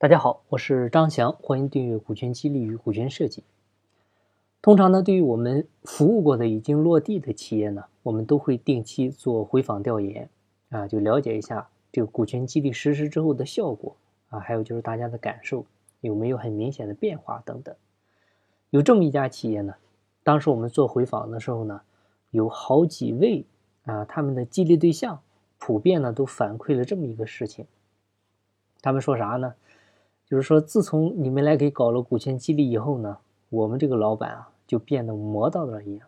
大家好，我是张翔，欢迎订阅《股权激励与股权设计》。通常呢，对于我们服务过的已经落地的企业呢，我们都会定期做回访调研啊，就了解一下这个股权激励实施之后的效果啊，还有就是大家的感受有没有很明显的变化等等。有这么一家企业呢，当时我们做回访的时候呢，有好几位啊，他们的激励对象普遍呢都反馈了这么一个事情，他们说啥呢？就是说，自从你们来给搞了股权激励以后呢，我们这个老板啊就变得魔道了一样，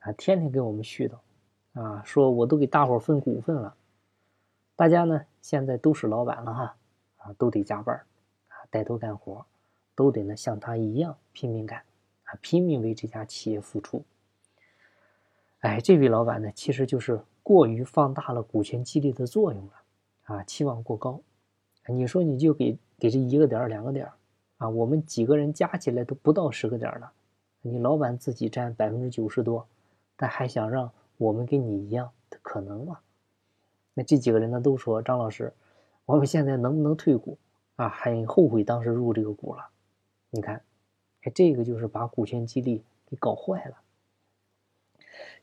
啊，天天给我们絮叨，啊，说我都给大伙分股份了，大家呢现在都是老板了哈，啊，都得加班啊，带头干活，都得呢像他一样拼命干，啊，拼命为这家企业付出。哎，这位老板呢，其实就是过于放大了股权激励的作用了，啊，期望过高，你说你就给。给这一个点儿、两个点儿，啊，我们几个人加起来都不到十个点儿了。你老板自己占百分之九十多，但还想让我们跟你一样，可能吗？那这几个人呢都说张老师，我们现在能不能退股啊？很后悔当时入这个股了。你看，哎，这个就是把股权激励给搞坏了。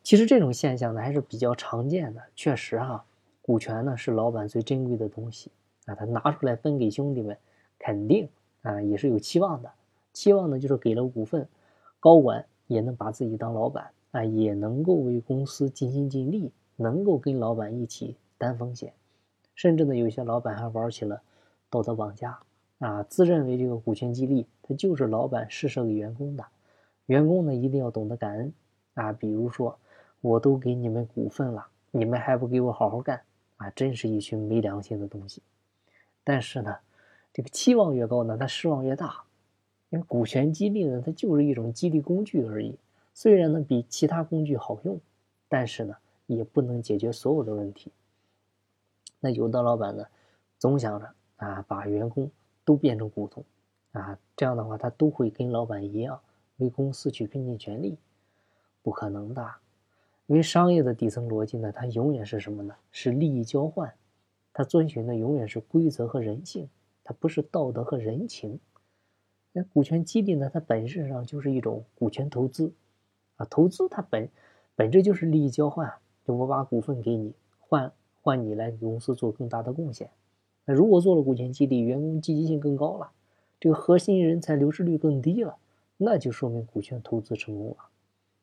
其实这种现象呢还是比较常见的，确实哈，股权呢是老板最珍贵的东西啊，他拿出来分给兄弟们。肯定啊，也是有期望的。期望呢，就是给了股份，高管也能把自己当老板啊，也能够为公司尽心尽力，能够跟老板一起担风险。甚至呢，有些老板还玩起了道德绑架啊，自认为这个股权激励，他就是老板施舍给员工的。员工呢，一定要懂得感恩啊。比如说，我都给你们股份了，你们还不给我好好干啊，真是一群没良心的东西。但是呢。这个期望越高呢，他失望越大，因为股权激励呢，它就是一种激励工具而已。虽然呢比其他工具好用，但是呢也不能解决所有的问题。那有的老板呢，总想着啊把员工都变成股东啊，这样的话他都会跟老板一样为公司去拼尽全力，不可能的。因为商业的底层逻辑呢，它永远是什么呢？是利益交换，它遵循的永远是规则和人性。它不是道德和人情，那股权激励呢？它本质上就是一种股权投资，啊，投资它本本质就是利益交换，就我把股份给你，换换你来给公司做更大的贡献。那如果做了股权激励，员工积极性更高了，这个核心人才流失率更低了，那就说明股权投资成功了。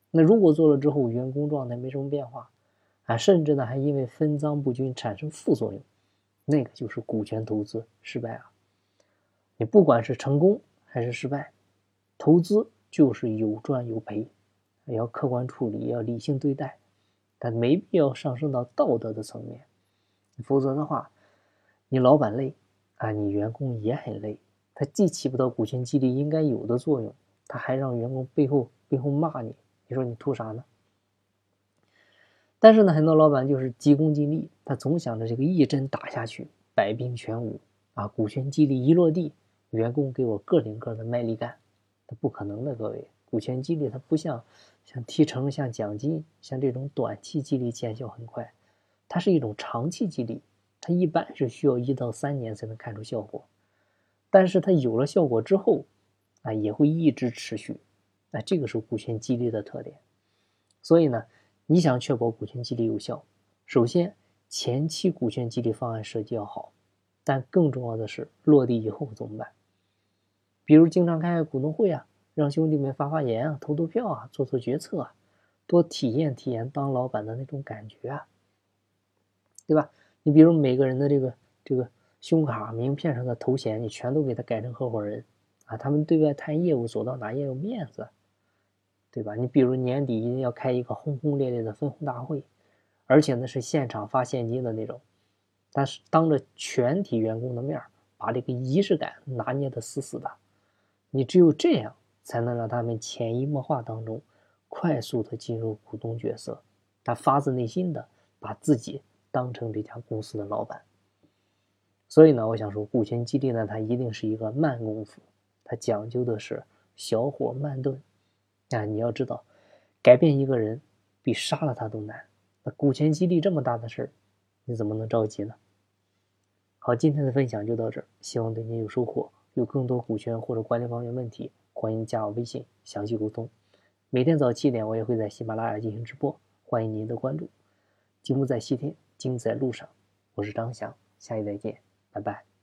那如果做了之后，员工状态没什么变化，啊，甚至呢还因为分赃不均产生副作用，那个就是股权投资失败了。你不管是成功还是失败，投资就是有赚有赔，要客观处理，要理性对待，但没必要上升到道德的层面，否则的话，你老板累啊，你员工也很累，他既起不到股权激励应该有的作用，他还让员工背后背后骂你，你说你图啥呢？但是呢，很多老板就是急功近利，他总想着这个一针打下去，百病全无啊，股权激励一落地。员工给我个顶个的卖力干，他不可能的。各位，股权激励它不像像提成、像奖金、像这种短期激励见效很快，它是一种长期激励，它一般是需要一到三年才能看出效果。但是它有了效果之后，啊，也会一直持续。那这个是股权激励的特点。所以呢，你想确保股权激励有效，首先前期股权激励方案设计要好，但更重要的是落地以后怎么办？比如经常开股东会啊，让兄弟们发发言啊，投投票啊，做做决策啊，多体验体验当老板的那种感觉啊，对吧？你比如每个人的这个这个胸卡名片上的头衔，你全都给他改成合伙人啊，他们对外谈业务走到哪也有面子，对吧？你比如年底一定要开一个轰轰烈烈的分红大会，而且呢是现场发现金的那种，但是当着全体员工的面把这个仪式感拿捏的死死的。你只有这样，才能让他们潜移默化当中，快速的进入股东角色，他发自内心的把自己当成这家公司的老板。所以呢，我想说，股权激励呢，它一定是一个慢功夫，它讲究的是小火慢炖。啊，你要知道，改变一个人比杀了他都难。那股权激励这么大的事儿，你怎么能着急呢？好，今天的分享就到这儿，希望对您有收获。有更多股权或者管理方面问题，欢迎加我微信详细沟通。每天早七点，我也会在喜马拉雅进行直播，欢迎您的关注。节目在西天，精在路上。我是张翔，下期再见，拜拜。